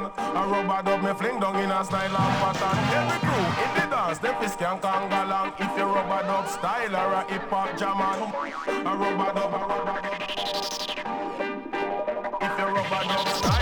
man. A rubber dub me fling down in a style and pattern. Every crew in the dance, they fist can kang along. If you rubber dub style or a hip hop jammer. A rubber dub, a rubber dub. If you rubber dub style.